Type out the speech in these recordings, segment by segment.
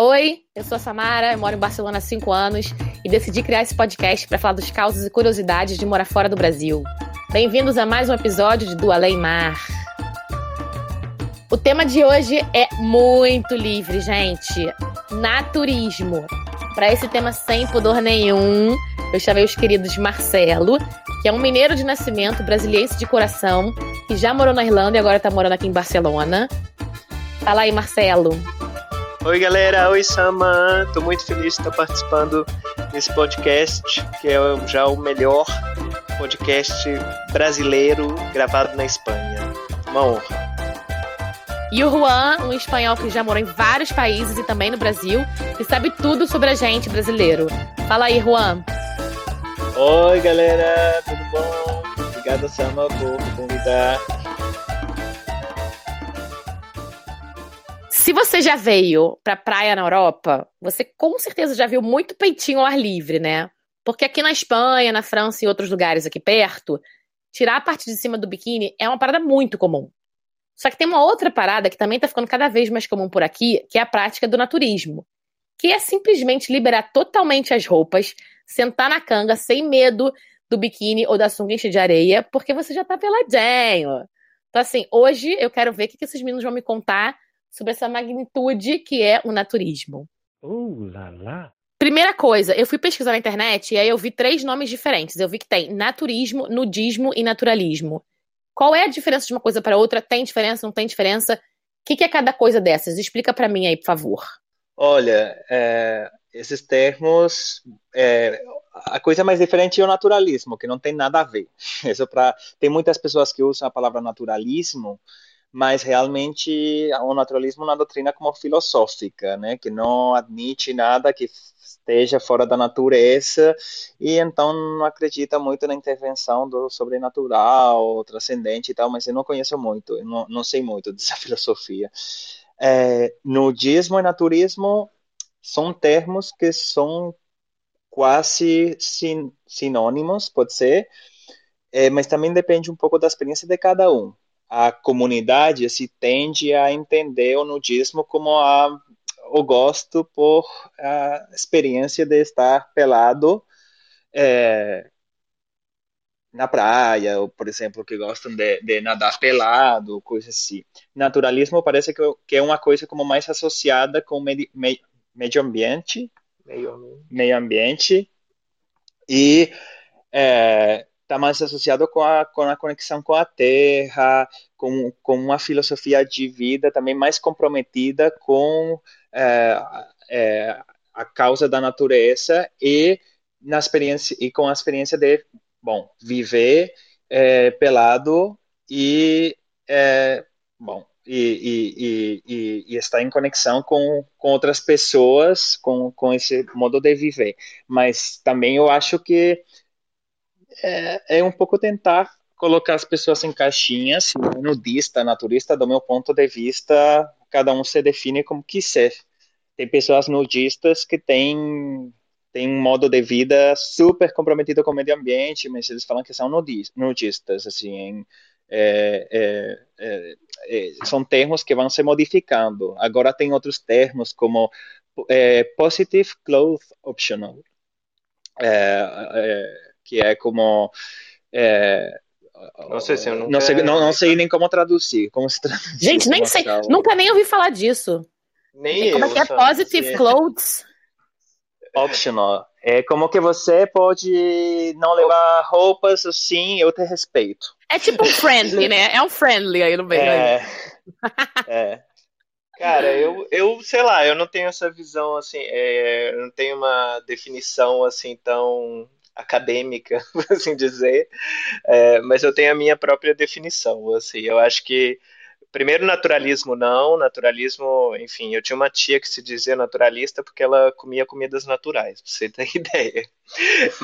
Oi, eu sou a Samara, eu moro em Barcelona há 5 anos e decidi criar esse podcast para falar dos causos e curiosidades de morar fora do Brasil. Bem-vindos a mais um episódio de Do Além Mar. O tema de hoje é muito livre, gente. Naturismo. Para esse tema sem pudor nenhum, eu chamei os queridos Marcelo, que é um mineiro de nascimento, brasiliense de coração, que já morou na Irlanda e agora está morando aqui em Barcelona. Fala aí, Marcelo. Oi, galera. Oi, Sama. Tô muito feliz de estar participando desse podcast, que é já o melhor podcast brasileiro gravado na Espanha. Uma honra. E o Juan, um espanhol que já morou em vários países e também no Brasil, e sabe tudo sobre a gente brasileiro. Fala aí, Juan. Oi, galera. Tudo bom? Obrigado, Sama, por me convidar. Se você já veio pra praia na Europa, você com certeza já viu muito peitinho ao ar livre, né? Porque aqui na Espanha, na França e outros lugares aqui perto, tirar a parte de cima do biquíni é uma parada muito comum. Só que tem uma outra parada que também tá ficando cada vez mais comum por aqui, que é a prática do naturismo. Que é simplesmente liberar totalmente as roupas, sentar na canga sem medo do biquíni ou da sunga de areia, porque você já tá peladinho. Então, assim, hoje eu quero ver o que esses meninos vão me contar sobre essa magnitude que é o naturismo. Uh, lá, lá. Primeira coisa, eu fui pesquisar na internet e aí eu vi três nomes diferentes. Eu vi que tem naturismo, nudismo e naturalismo. Qual é a diferença de uma coisa para outra? Tem diferença? Não tem diferença? O que, que é cada coisa dessas? Explica para mim aí, por favor. Olha, é, esses termos, é, a coisa mais diferente é o naturalismo, que não tem nada a ver. Isso pra, tem muitas pessoas que usam a palavra naturalismo mas realmente o naturalismo é uma doutrina como filosófica, né, que não admite nada que esteja fora da natureza e então não acredita muito na intervenção do sobrenatural, transcendente e tal, mas eu não conheço muito, não, não sei muito dessa filosofia. É, nudismo e naturismo são termos que são quase sin, sinônimos, pode ser, é, mas também depende um pouco da experiência de cada um a comunidade se tende a entender o nudismo como a, o gosto por a experiência de estar pelado é, na praia, ou, por exemplo, que gostam de, de nadar pelado, coisa assim. Naturalismo parece que, que, é uma coisa como mais associada com medi, me, meio ambiente, meio, meio ambiente, e é, está mais associado com a, com a conexão com a terra, com, com uma filosofia de vida também mais comprometida com é, é, a causa da natureza e na experiência e com a experiência de bom viver é, pelado e bom e, e, e, e, estar em conexão com, com outras pessoas com, com esse modo de viver. Mas também eu acho que é, é um pouco tentar colocar as pessoas em caixinhas, nudista, naturista, do meu ponto de vista, cada um se define como quiser. Tem pessoas nudistas que têm, um modo de vida super comprometido com o meio ambiente, mas eles falam que são nudistas, assim, é, é, é, é, são termos que vão se modificando. Agora tem outros termos como é, positive cloth optional, é, que é como é, não sei se eu nunca... não sei, não, não sei nem como traduzir. Como se traduzir Gente, nem sei. Nunca nem ouvi falar disso. Nem como eu. Como é que é positive clothes? Optional. É como que você pode não levar roupas assim, eu te respeito. É tipo um friendly, né? É um friendly aí no meio. É. é. Cara, eu, eu sei lá, eu não tenho essa visão assim, é, eu não tenho uma definição assim tão acadêmica, por assim dizer, é, mas eu tenho a minha própria definição. Assim, eu acho que primeiro naturalismo não, naturalismo, enfim, eu tinha uma tia que se dizia naturalista porque ela comia comidas naturais, pra você ter ideia.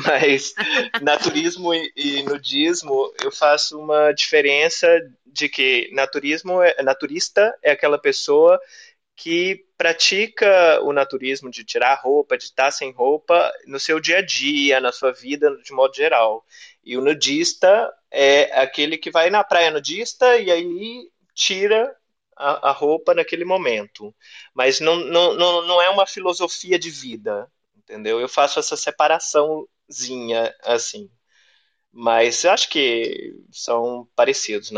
Mas naturismo e, e nudismo, eu faço uma diferença de que naturismo é, naturista é aquela pessoa que pratica o naturismo de tirar roupa, de estar sem roupa no seu dia a dia, na sua vida de modo geral. E o nudista é aquele que vai na praia nudista e aí tira a, a roupa naquele momento. Mas não, não, não, não é uma filosofia de vida, entendeu? Eu faço essa separaçãozinha assim. Mas eu acho que são parecidos,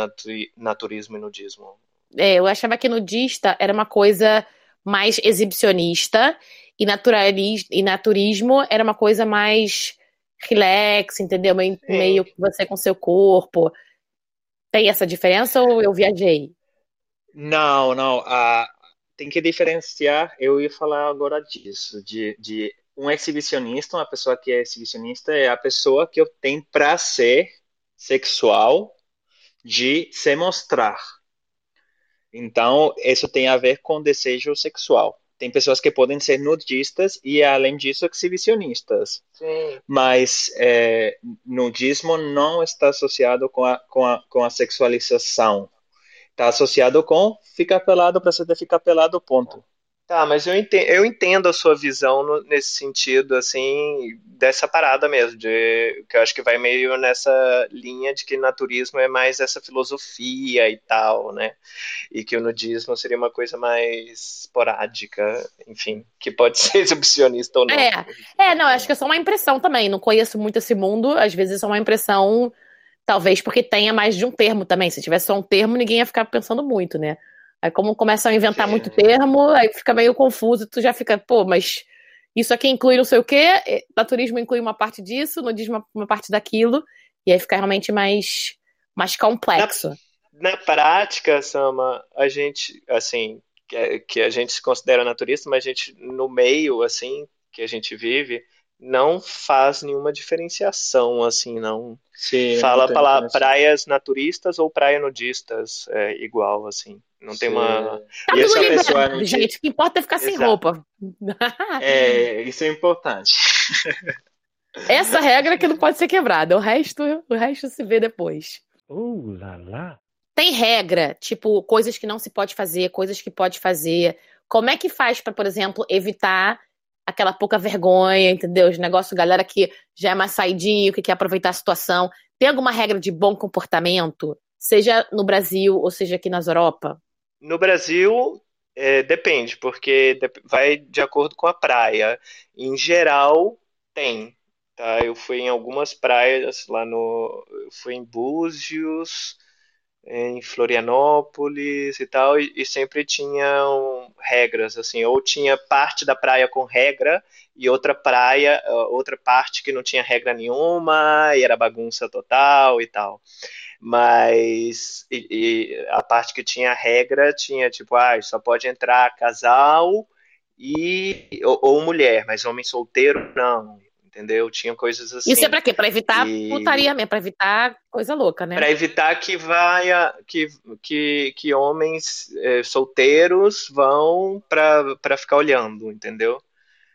naturismo e nudismo. É, eu achava que nudista era uma coisa mais exibicionista e, e naturismo era uma coisa mais relax, entendeu? Meio, meio você com seu corpo. Tem essa diferença ou eu viajei? Não, não. Tem que diferenciar. Eu ia falar agora disso, de, de um exibicionista, uma pessoa que é exibicionista é a pessoa que tem prazer sexual de se mostrar. Então, isso tem a ver com desejo sexual. Tem pessoas que podem ser nudistas e, além disso, exibicionistas. Sim. Mas é, nudismo não está associado com a, com a, com a sexualização. Está associado com ficar pelado para você ficar pelado, ponto. Tá, mas eu entendo, eu entendo a sua visão no, nesse sentido, assim, dessa parada mesmo, de, que eu acho que vai meio nessa linha de que naturismo é mais essa filosofia e tal, né? E que o nudismo seria uma coisa mais esporádica, enfim, que pode ser exibicionista ou não. É, é não, acho que é só uma impressão também, não conheço muito esse mundo, às vezes é só uma impressão, talvez porque tenha mais de um termo também, se tivesse só um termo ninguém ia ficar pensando muito, né? Aí como começam a inventar Sim. muito termo, aí fica meio confuso, tu já fica, pô, mas isso aqui inclui não sei o quê, naturismo inclui uma parte disso, nudismo uma parte daquilo, e aí fica realmente mais, mais complexo. Na, na prática, Sama, a gente, assim, que, que a gente se considera naturista, mas a gente, no meio, assim, que a gente vive, não faz nenhuma diferenciação, assim, não. Sim, Fala para praias naturistas ou praia nudistas, é igual, assim. Não Sim. tem uma. Tá e essa pessoa não gente, o que importa é ficar Exato. sem roupa. É, isso é importante. Essa regra que não pode ser quebrada, o resto, o resto se vê depois. Uh, lá, lá. Tem regra, tipo, coisas que não se pode fazer, coisas que pode fazer. Como é que faz para, por exemplo, evitar aquela pouca vergonha, entendeu? Os negócios, galera que já é mais saidinho, que quer aproveitar a situação. Tem alguma regra de bom comportamento? Seja no Brasil ou seja aqui nas Europa? No Brasil, é, depende, porque vai de acordo com a praia. Em geral, tem. Tá? Eu fui em algumas praias lá no. Eu fui em Búzios, em Florianópolis e tal, e, e, sempre tinham regras, assim, ou tinha parte da praia com regra e outra praia, outra parte que não tinha regra nenhuma e era bagunça total e tal. Mas e, e a parte que tinha regra tinha tipo, ah, só pode entrar casal e ou, ou mulher, mas homem solteiro não entendeu? Tinha coisas assim. Isso é pra quê? Pra evitar e... putaria mesmo, pra evitar coisa louca, né? Pra evitar que vai que, que, que homens é, solteiros vão pra, pra ficar olhando, entendeu?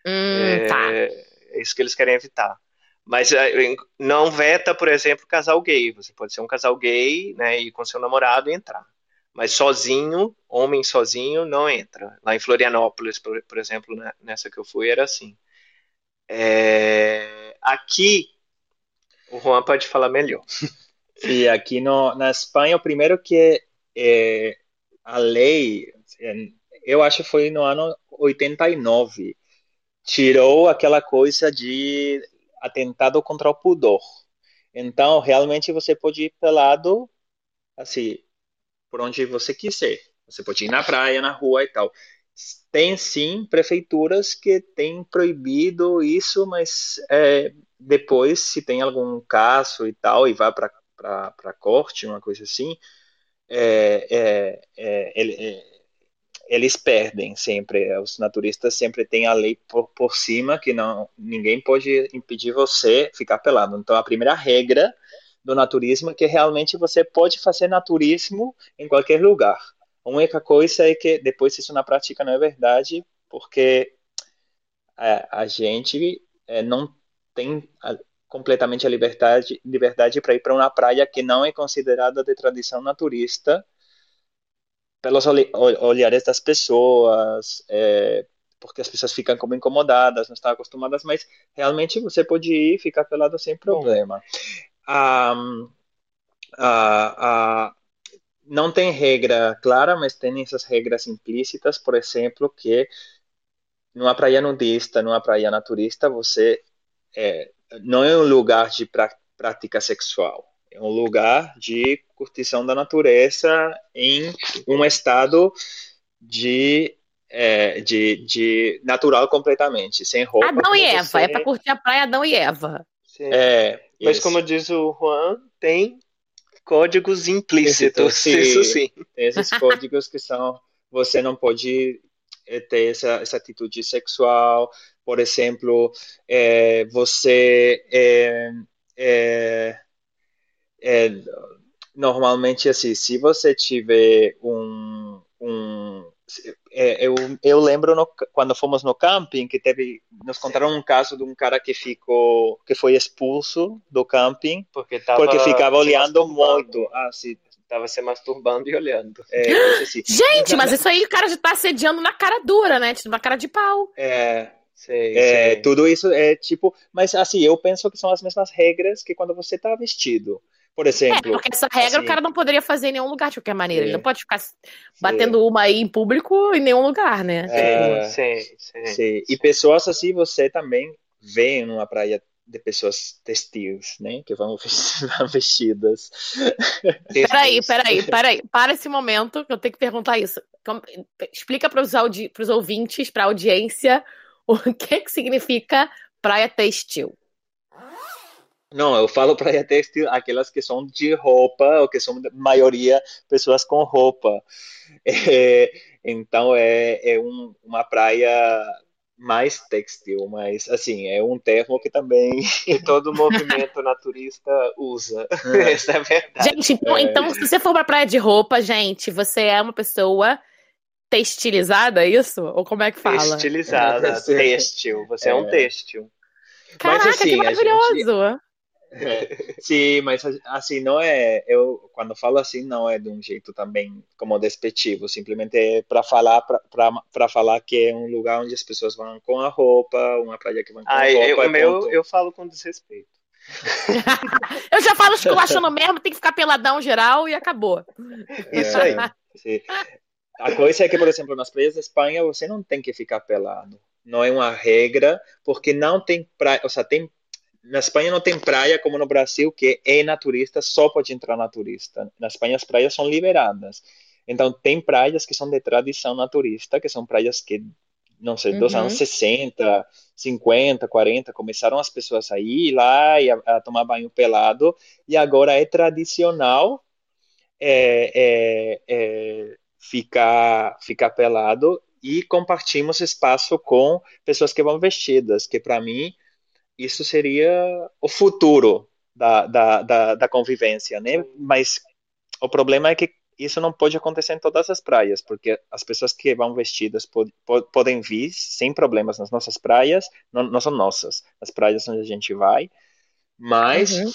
Hum, é, tá. é isso que eles querem evitar. Mas é, não veta, por exemplo, casal gay. Você pode ser um casal gay, né, e com seu namorado entrar. Mas sozinho, homem sozinho, não entra. Lá em Florianópolis, por, por exemplo, né, nessa que eu fui, era assim. É, aqui, o Juan pode falar melhor. Sim, aqui no, na Espanha, o primeiro que é, a lei, eu acho que foi no ano 89, tirou aquela coisa de atentado contra o pudor. Então, realmente você pode ir pelado, assim, por onde você quiser. Você pode ir na praia, na rua e tal tem sim prefeituras que têm proibido isso, mas é, depois, se tem algum caso e tal, e vai para corte, uma coisa assim, é, é, é é, eles perdem sempre. Os naturistas sempre têm a lei por, por cima que não ninguém pode impedir você ficar pelado. Então, a primeira regra do naturismo é que realmente você pode fazer naturismo em qualquer lugar. A única coisa é que depois isso na prática não é verdade, porque é, a gente é, não tem a, completamente a liberdade, liberdade para ir para uma praia que não é considerada de tradição naturista pelos olhares das pessoas, é, porque as pessoas ficam como incomodadas, não estão acostumadas, mas realmente você pode ir ficar pelado sem problema. Um, a, a, não tem regra clara, mas tem essas regras implícitas, por exemplo, que numa praia nudista, numa praia naturista, você é, não é um lugar de prática sexual, um lugar de curtição da natureza em um estado de é, de, de natural completamente, sem roupa. Adão e Eva, você... é para curtir a praia Adão e Eva. É, Mas isso. como diz o Juan, tem códigos implícitos, sim, isso sim. Tem esses códigos que são, você não pode é, ter essa, essa atitude sexual, por exemplo, é, você é, é, normalmente assim, se você tiver um, um é, eu, eu lembro no, quando fomos no camping que teve nos contaram um caso de um cara que ficou que foi expulso do camping porque, tava porque ficava olhando muito ah, sim. tava se masturbando e olhando é, assim. gente mas isso aí o cara já tá assediando na cara dura né tipo, na cara de pau é Sei, é, sei. Tudo isso é tipo, mas assim, eu penso que são as mesmas regras que quando você tá vestido. Por exemplo. É, porque essa regra assim, o cara não poderia fazer em nenhum lugar de qualquer maneira. Ele não pode ficar batendo uma aí em público em nenhum lugar, né? É, sim, sim, sim. E pessoas assim, você também vê numa praia de pessoas textis, né? Que vão vestidas. Peraí, peraí, peraí. Para esse momento, que eu tenho que perguntar isso. Explica para os ouvintes, para a audiência, o que, que significa praia textil. Não, eu falo praia têxtil aquelas que são de roupa, ou que são, maioria, pessoas com roupa. É, então, é, é um, uma praia mais textil, mas, assim, é um termo que também... Todo movimento naturista usa. É. Essa é a verdade. Gente, então, é. então, se você for pra praia de roupa, gente, você é uma pessoa textilizada, é isso? Ou como é que fala? Textilizada, é, têxtil. Você é, um têxtil. Caraca, mas, assim, que maravilhoso! É, sim, mas assim, não é. Eu, quando falo assim, não é de um jeito também como despectivo, simplesmente é para falar para falar que é um lugar onde as pessoas vão com a roupa, uma praia que vão com ah, a roupa. Eu, é meu, eu falo com desrespeito. eu já falo esculachando mesmo, tem que ficar peladão geral e acabou. Isso aí. Sim. A coisa é que, por exemplo, nas praias da Espanha você não tem que ficar pelado. Não é uma regra, porque não tem praia, ou seja, tem na Espanha não tem praia como no Brasil, que é naturista, só pode entrar naturista. Na Espanha as praias são liberadas. Então tem praias que são de tradição naturista, que são praias que, não sei, dos uhum. anos 60, 50, 40, começaram as pessoas a ir lá e a, a tomar banho pelado, e agora é tradicional é, é, é, ficar, ficar pelado e compartimos espaço com pessoas que vão vestidas, que para mim isso seria o futuro da, da, da, da, convivência, né? Mas o problema é que isso não pode acontecer em todas as praias, porque as pessoas que vão vestidas pod, pod, podem vir sem problemas nas nossas praias, não, não, são nossas, as praias onde a gente vai, mas uhum.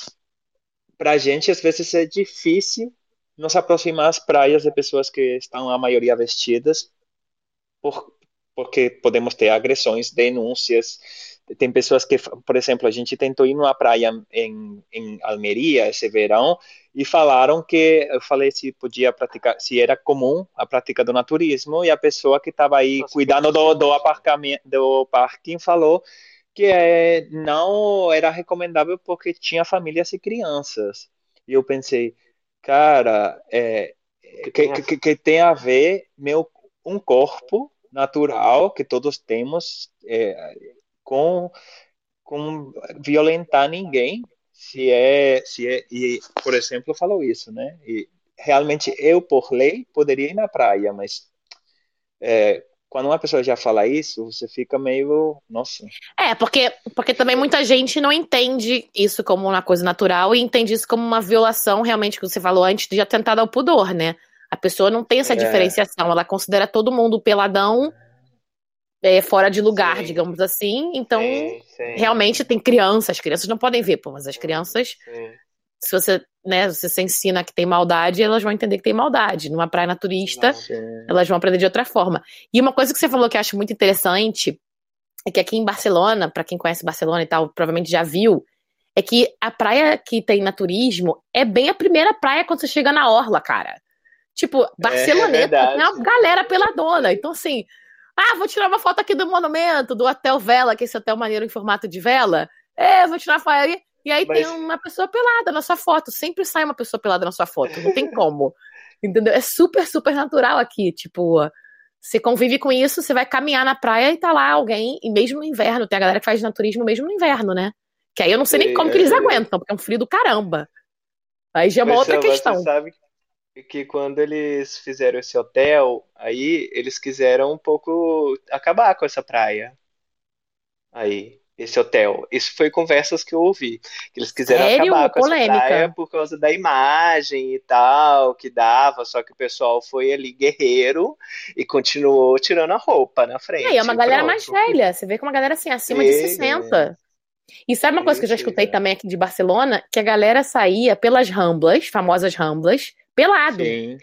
para a gente às vezes é difícil nos aproximar às praias de pessoas que estão a maioria vestidas, por, porque podemos ter agressões, denúncias, tem pessoas que, por exemplo, a gente tentou ir numa praia em, em Almeria esse verão e falaram que eu falei se podia praticar, se era comum a prática do naturismo e a pessoa que estava aí Nossa, cuidando do, do aparcamento, do parking falou que é, não era recomendável porque tinha famílias e crianças. E eu pensei, cara, é, que, que, que tem a ver meu um corpo natural que todos temos é, com, com violentar ninguém, se é, se é, e por exemplo falou isso, né? E realmente eu por lei poderia ir na praia, mas é, quando uma pessoa já fala isso, você fica meio, nossa. É, porque porque também muita gente não entende isso como uma coisa natural e entende isso como uma violação, realmente, que você falou antes, de atentar ao pudor, né? A pessoa não tem essa é. diferenciação, ela considera todo mundo peladão é, fora de lugar, sim. digamos assim. Então, sim, sim. realmente tem crianças, as crianças não podem ver, pô, mas as crianças, se você, né, se você ensina que tem maldade, elas vão entender que tem maldade. Numa praia naturista, elas vão aprender de outra forma. E uma coisa que você falou que eu acho muito interessante é que aqui em Barcelona, para quem conhece Barcelona e tal, provavelmente já viu, é que a praia que tem naturismo é bem a primeira praia quando você chega na orla, cara. Tipo, Barceloneta é, é tem uma galera peladona. Então, assim, ah, vou tirar uma foto aqui do monumento, do Hotel Vela, que é esse hotel maneiro em formato de vela. É, vou tirar uma foto aí. E aí Mas... tem uma pessoa pelada na sua foto. Sempre sai uma pessoa pelada na sua foto. Não tem como. Entendeu? É super, super natural aqui. Tipo, você convive com isso, você vai caminhar na praia e tá lá alguém, e mesmo no inverno, tem a galera que faz naturismo mesmo no inverno, né? Que aí eu não sei nem como que eles é. aguentam, porque é um frio do caramba. Aí já é uma Mas, outra questão. Você sabe que quando eles fizeram esse hotel, aí eles quiseram um pouco acabar com essa praia. Aí, esse hotel. Isso foi conversas que eu ouvi. Que eles quiseram Sério? acabar com Polêmica. essa praia por causa da imagem e tal, que dava, só que o pessoal foi ali guerreiro e continuou tirando a roupa na frente. É, é uma galera pronto. mais velha. Você vê que é uma galera assim, acima de 60. E sabe uma coisa que eu já escutei também aqui de Barcelona? Que a galera saía pelas ramblas, famosas ramblas, pelado. Sim.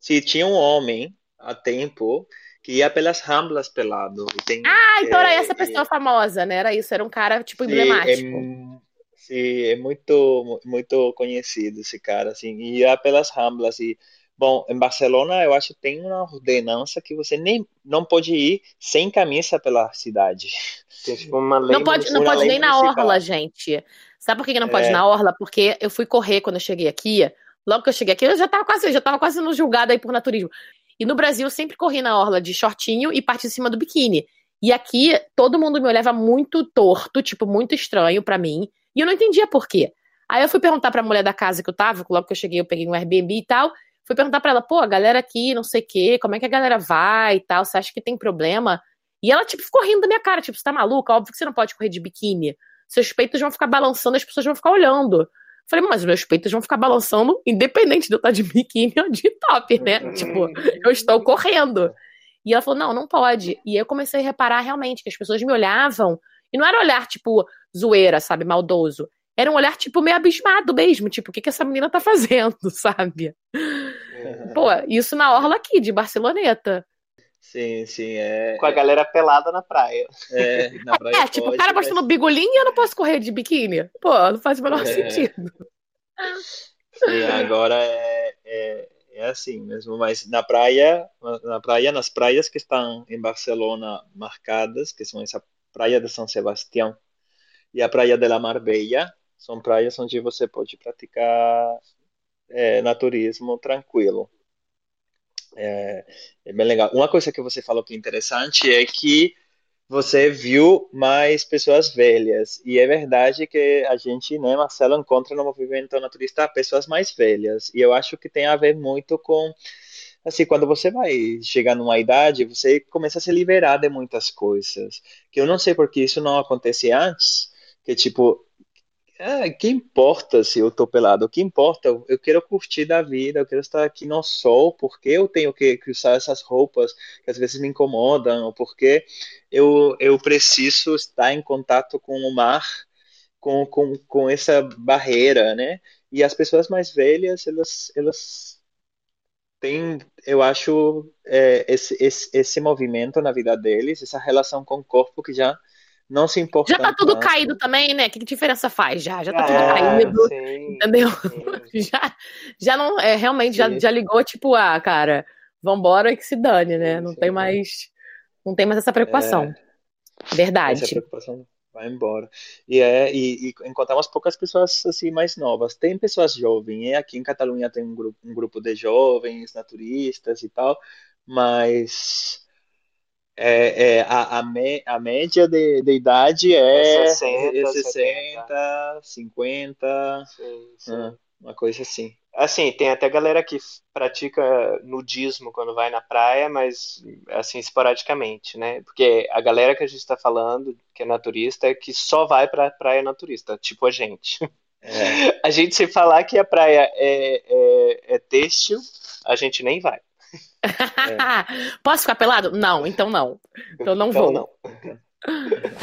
Se tinha um homem há tempo que ia pelas ramblas pelado. Tem, ah, então é, era essa pessoa é, famosa, né? Era isso, era um cara, tipo, emblemático. É, sim, é muito, muito conhecido esse cara, assim. Ia pelas ramblas e Bom, em Barcelona eu acho que tem uma ordenança que você nem não pode ir sem camisa pela cidade. Tem tipo uma lei. Não pode, não pode nem municipal. na orla, gente. Sabe por que não pode é. na orla? Porque eu fui correr quando eu cheguei aqui. Logo que eu cheguei aqui, eu já tava quase, já tava quase no julgado aí por naturismo. E no Brasil eu sempre corri na orla de shortinho e parte de cima do biquíni. E aqui todo mundo me olhava muito torto, tipo, muito estranho para mim. E eu não entendia por quê. Aí eu fui perguntar pra mulher da casa que eu tava, logo que eu cheguei, eu peguei um Airbnb e tal. Fui perguntar para ela, pô, a galera aqui, não sei o quê, como é que a galera vai e tal, você acha que tem problema? E ela, tipo, ficou rindo da minha cara, tipo, você tá maluca? Óbvio que você não pode correr de biquíni. Seus peitos vão ficar balançando, as pessoas vão ficar olhando. Falei, mas meus peitos vão ficar balançando, independente de eu estar de biquíni ou de top, né? Uhum. tipo, eu estou correndo. E ela falou, não, não pode. E eu comecei a reparar realmente que as pessoas me olhavam, e não era olhar, tipo, zoeira, sabe, maldoso. Era um olhar, tipo, meio abismado mesmo. Tipo, o que, que essa menina tá fazendo, sabe? Uhum. Pô, isso na orla aqui, de Barceloneta. Sim, sim, é. Com a galera pelada na praia. É, na praia. É, tipo, pode, o cara mostrando mas... bigolinho e eu não posso correr de biquíni. Pô, não faz o menor é. sentido. Sim, agora é, é, é, assim mesmo, mas na praia, na praia, nas praias que estão em Barcelona marcadas, que são essa praia de São Sebastião e a praia de la Marbella, são praias onde você pode praticar é, naturismo tranquilo. É, é, bem legal. Uma coisa que você falou que é interessante é que você viu mais pessoas velhas. E é verdade que a gente, né, Marcelo, encontra no movimento naturista pessoas mais velhas. E eu acho que tem a ver muito com assim, quando você vai chegar numa idade, você começa a se liberar de muitas coisas. Que eu não sei porque isso não acontece antes, que tipo, é, que importa se eu tô pelado? O que importa? Eu quero curtir da vida, eu quero estar aqui no sol, porque eu tenho que, que usar essas roupas que às vezes me incomodam, ou porque eu, eu preciso estar em contato com o mar, com, com, com essa barreira, né? E as pessoas mais velhas, elas, elas têm, eu acho, é, esse, esse, esse movimento na vida deles, essa relação com o corpo que já não se importa. Já tá tudo tanto. caído também, né? Que diferença faz? Já, já tá tudo é, caído. Sim, entendeu? Sim. Já, já não. É, realmente, já, já ligou, tipo, ah, cara, vambora e que se dane, né? Não tem mais. Não tem mais essa preocupação. É, Verdade. Essa preocupação vai embora. E, é, e, e, encontramos poucas pessoas assim mais novas. Tem pessoas jovens, e aqui em Catalunha tem um grupo, um grupo de jovens, naturistas e tal, mas é, é, a, a, me, a média de, de idade é, 60, 60 50, sim, sim. Ah, uma coisa assim. Assim, tem até galera que pratica nudismo quando vai na praia, mas assim, esporadicamente, né? Porque a galera que a gente está falando, que é naturista, é que só vai pra praia naturista, tipo a gente. É. A gente, se falar que a praia é, é, é têxtil, a gente nem vai. É. Posso ficar pelado? Não, então não. Então não então vou. Não.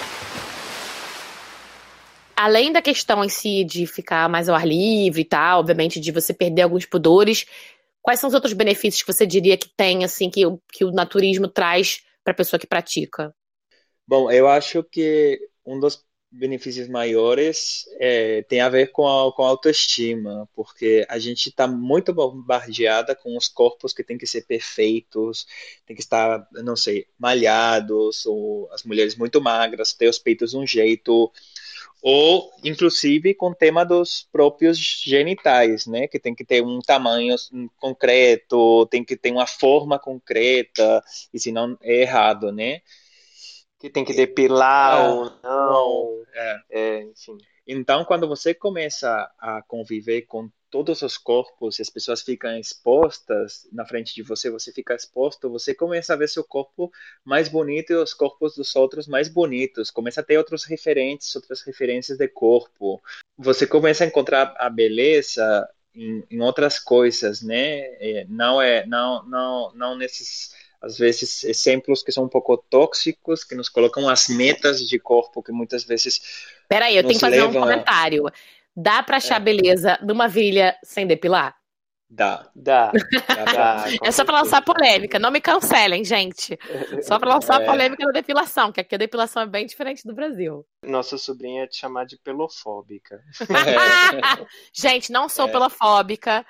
Além da questão em si de ficar mais ao ar livre e tal, obviamente de você perder alguns pudores, quais são os outros benefícios que você diria que tem, assim, que, que o naturismo traz para a pessoa que pratica? Bom, eu acho que um dos benefícios maiores é, tem a ver com a, com a autoestima, porque a gente está muito bombardeada com os corpos que têm que ser perfeitos, tem que estar, não sei, malhados, ou as mulheres muito magras, ter os peitos de um jeito, ou inclusive com o tema dos próprios genitais, né, que tem que ter um tamanho concreto, tem que ter uma forma concreta, e senão é errado, né? Que tem que depilar é, ou não. É. é, enfim. Então, quando você começa a conviver com todos os corpos e as pessoas ficam expostas na frente de você, você fica exposto, você começa a ver seu corpo mais bonito e os corpos dos outros mais bonitos, começa a ter outros referentes, outras referências de corpo. Você começa a encontrar a beleza em, em outras coisas, né? É, não é, não, não, não nesses às vezes exemplos que são um pouco tóxicos, que nos colocam as metas de corpo que muitas vezes. Peraí, eu tenho que fazer um comentário. Dá para achar é. beleza numa virilha sem depilar? Dá. Dá. dá, dá é só para lançar polêmica. Não me cancelem, gente. Só para lançar é. polêmica da depilação, que aqui a depilação é bem diferente do Brasil. Nossa sobrinha é te chamar de pelofóbica. É. gente, não sou é. pelofóbica.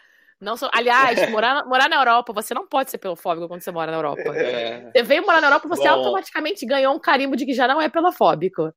Não sou... Aliás, morar, morar na Europa, você não pode ser pelofóbico quando você mora na Europa. É. Você veio morar na Europa, você Bom... automaticamente ganhou um carimbo de que já não é pelofóbico.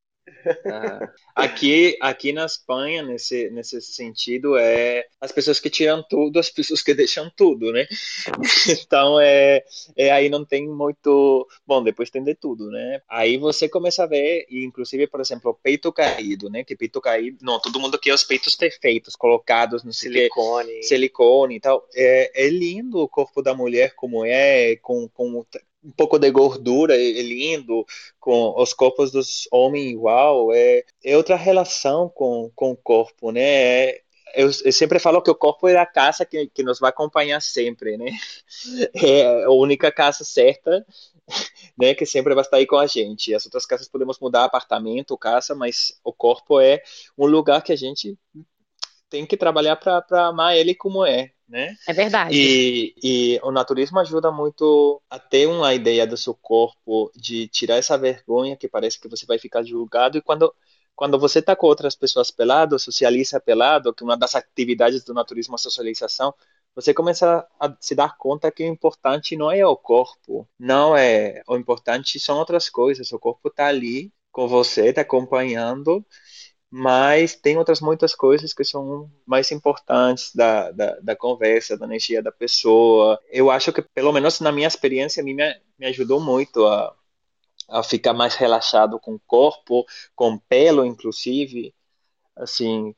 É. Aqui, aqui na Espanha, nesse, nesse sentido, é as pessoas que tiram tudo, as pessoas que deixam tudo, né? Então, é, é aí não tem muito. Bom, depois tem de tudo, né? Aí você começa a ver, inclusive, por exemplo, peito caído, né? Que peito caído. Não, todo mundo quer os peitos perfeitos, colocados no silicone. silicone e tal. É, é lindo o corpo da mulher como é, com, com um pouco de gordura lindo, com os corpos dos homens igual, é, é outra relação com, com o corpo, né? É, eu, eu, sempre falo que o corpo é a casa que, que nos vai acompanhar sempre, né? É a única casa certa, né? Que sempre vai estar aí com a gente. As outras casas podemos mudar apartamento, casa, mas o corpo é um lugar que a gente tem que trabalhar para amar ele como é, né? É verdade. E, e o naturismo ajuda muito a ter uma ideia do seu corpo, de tirar essa vergonha que parece que você vai ficar julgado e quando quando você está com outras pessoas pelado, socializa pelado, que uma das atividades do naturismo é a socialização, você começa a se dar conta que o importante não é o corpo, não é o importante são outras coisas. O corpo está ali com você, está acompanhando mas tem outras muitas coisas que são mais importantes da, da, da, conversa, da energia da pessoa. Eu acho que, pelo menos na minha experiência, a mim me, me ajudou muito a, a ficar mais relaxado com o corpo, com o pelo, inclusive, assim,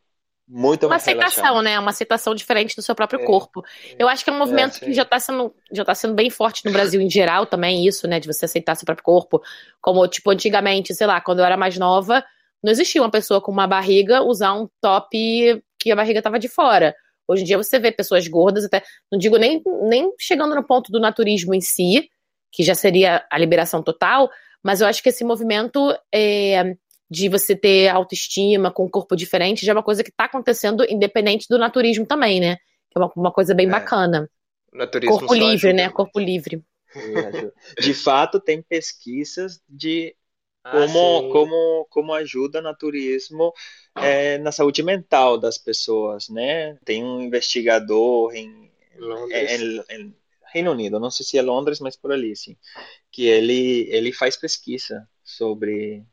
muito uma aceitação, relaxado. né? Uma aceitação diferente do seu próprio é, corpo. Eu acho que é um movimento é, que já está sendo, já tá sendo bem forte no Brasil em geral também, isso, né? De você aceitar seu próprio corpo. Como, tipo, antigamente, sei lá, quando eu era mais nova, não existia uma pessoa com uma barriga usar um top que a barriga estava de fora. Hoje em dia você vê pessoas gordas, até não digo nem, nem chegando no ponto do naturismo em si, que já seria a liberação total, mas eu acho que esse movimento é, de você ter autoestima com um corpo diferente já é uma coisa que está acontecendo independente do naturismo também, né? Que é uma, uma coisa bem é. bacana. Naturismo corpo livre, né? Corpo livre. De fato, tem pesquisas de ah, como, como, como ajuda naturismo é, na saúde mental das pessoas, né? Tem um investigador em, em, em, Reino Unido, não sei se é Londres, mas por ali, sim, que ele, ele faz pesquisa sobre...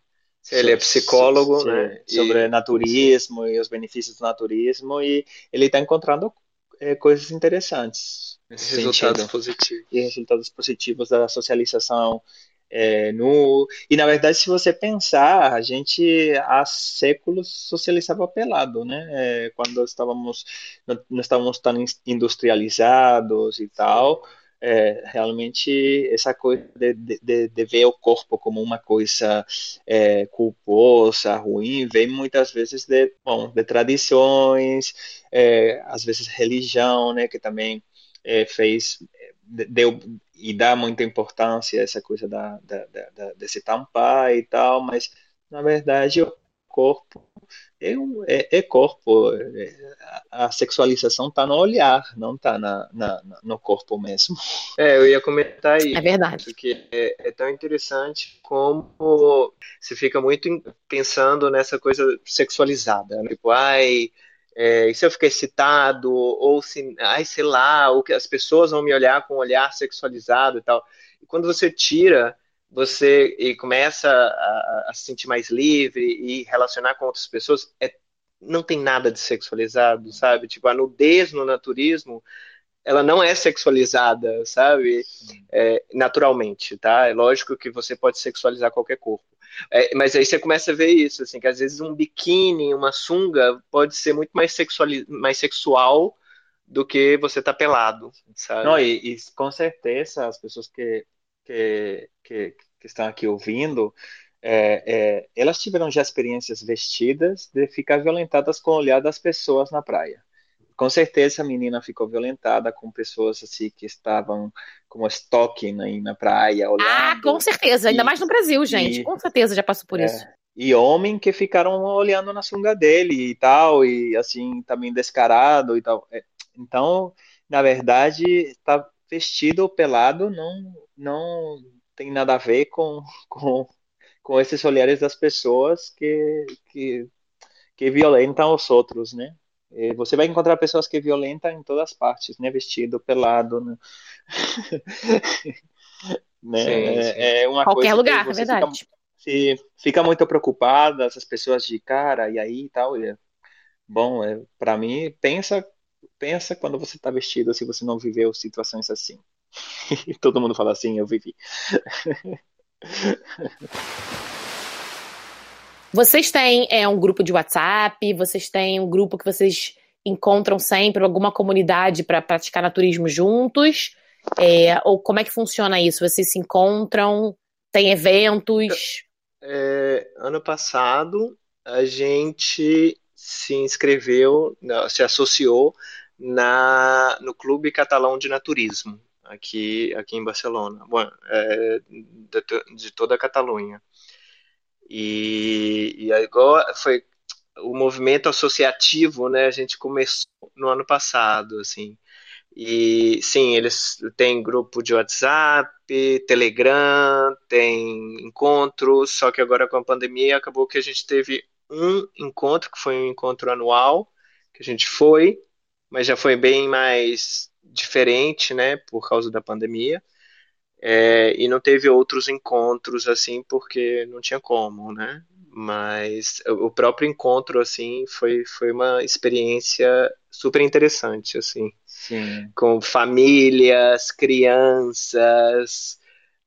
Ele é psicólogo, sobre, né? Sobre e... naturismo e os benefícios do naturismo e ele está encontrando é, coisas interessantes. Resultados sentido. positivos. E resultados positivos da socialização é, no, e na verdade, se você pensar, a gente há séculos socializava pelado, né? É, quando estávamos não, estávamos tão industrializados e tal, é, realmente essa coisa de, de, de, ver o corpo como uma coisa é, culposa, ruim, vem muitas vezes de, bom, de tradições, é, às vezes religião, né? Que também é, fez deu e dá muita importância a essa coisa da, da, da, da, de se tampar e tal, mas na verdade o corpo é, é, é corpo. É, a sexualização está no olhar, não está na, na, no corpo mesmo. É, eu ia comentar isso. É verdade. Porque é, é tão interessante como você fica muito pensando nessa coisa sexualizada. Né? Tipo, ai, é, e se eu ficar excitado, ou se, ai, sei lá, ou que as pessoas vão me olhar com um olhar sexualizado e tal. E quando você tira você e começa a, a, se sentir mais livre e relacionar com outras pessoas, é, não tem nada de sexualizado, sabe? Tipo, a nudez no naturismo, ela não é sexualizada, sabe? É, naturalmente, tá? É lógico que você pode sexualizar qualquer corpo. É, mas aí você começa a ver isso, assim, que às vezes um biquíni, uma sunga, pode ser muito mais, sexuali mais sexual do que você tá pelado, sabe? Não, e, e com certeza as pessoas que que, que, que estão aqui ouvindo, é, é, elas tiveram já experiências vestidas de ficar violentadas com o olhar das pessoas na praia. Com certeza a menina ficou violentada com pessoas assim que estavam como stalking aí na praia. Olhando, ah, com certeza, ainda e, mais no Brasil, gente. E, com certeza já passou por é, isso. E homem que ficaram olhando na sunga dele e tal, e assim, também descarado e tal. É, então, na verdade, está vestido ou pelado não, não tem nada a ver com, com, com esses olhares das pessoas que, que, que violentam os outros, né? E você vai encontrar pessoas que violentam em todas as partes, né? Vestido, pelado, né? né? Sim, sim. É, é uma Qualquer lugar, é verdade. Fica, se fica muito preocupada, essas pessoas de cara, e aí e tal. E, é, bom, é, para mim, pensa pensa quando você está vestido se você não viveu situações assim. Todo mundo fala assim, eu vivi. Vocês têm é, um grupo de WhatsApp? Vocês têm um grupo que vocês encontram sempre, alguma comunidade para praticar naturismo juntos? É, ou como é que funciona isso? Vocês se encontram? Tem eventos? É, ano passado a gente se inscreveu, se associou na, no Clube Catalão de Naturismo, aqui, aqui em Barcelona, Bom, é, de, de, toda a Catalunha. E, e agora foi o movimento associativo, né? A gente começou no ano passado, assim. E sim, eles têm grupo de WhatsApp, Telegram, tem encontros, só que agora com a pandemia acabou que a gente teve um encontro, que foi um encontro anual, que a gente foi, mas já foi bem mais diferente, né, por causa da pandemia. É, e não teve outros encontros assim porque não tinha como, né? Mas o próprio encontro assim foi, foi uma experiência super interessante assim, Sim. com famílias, crianças,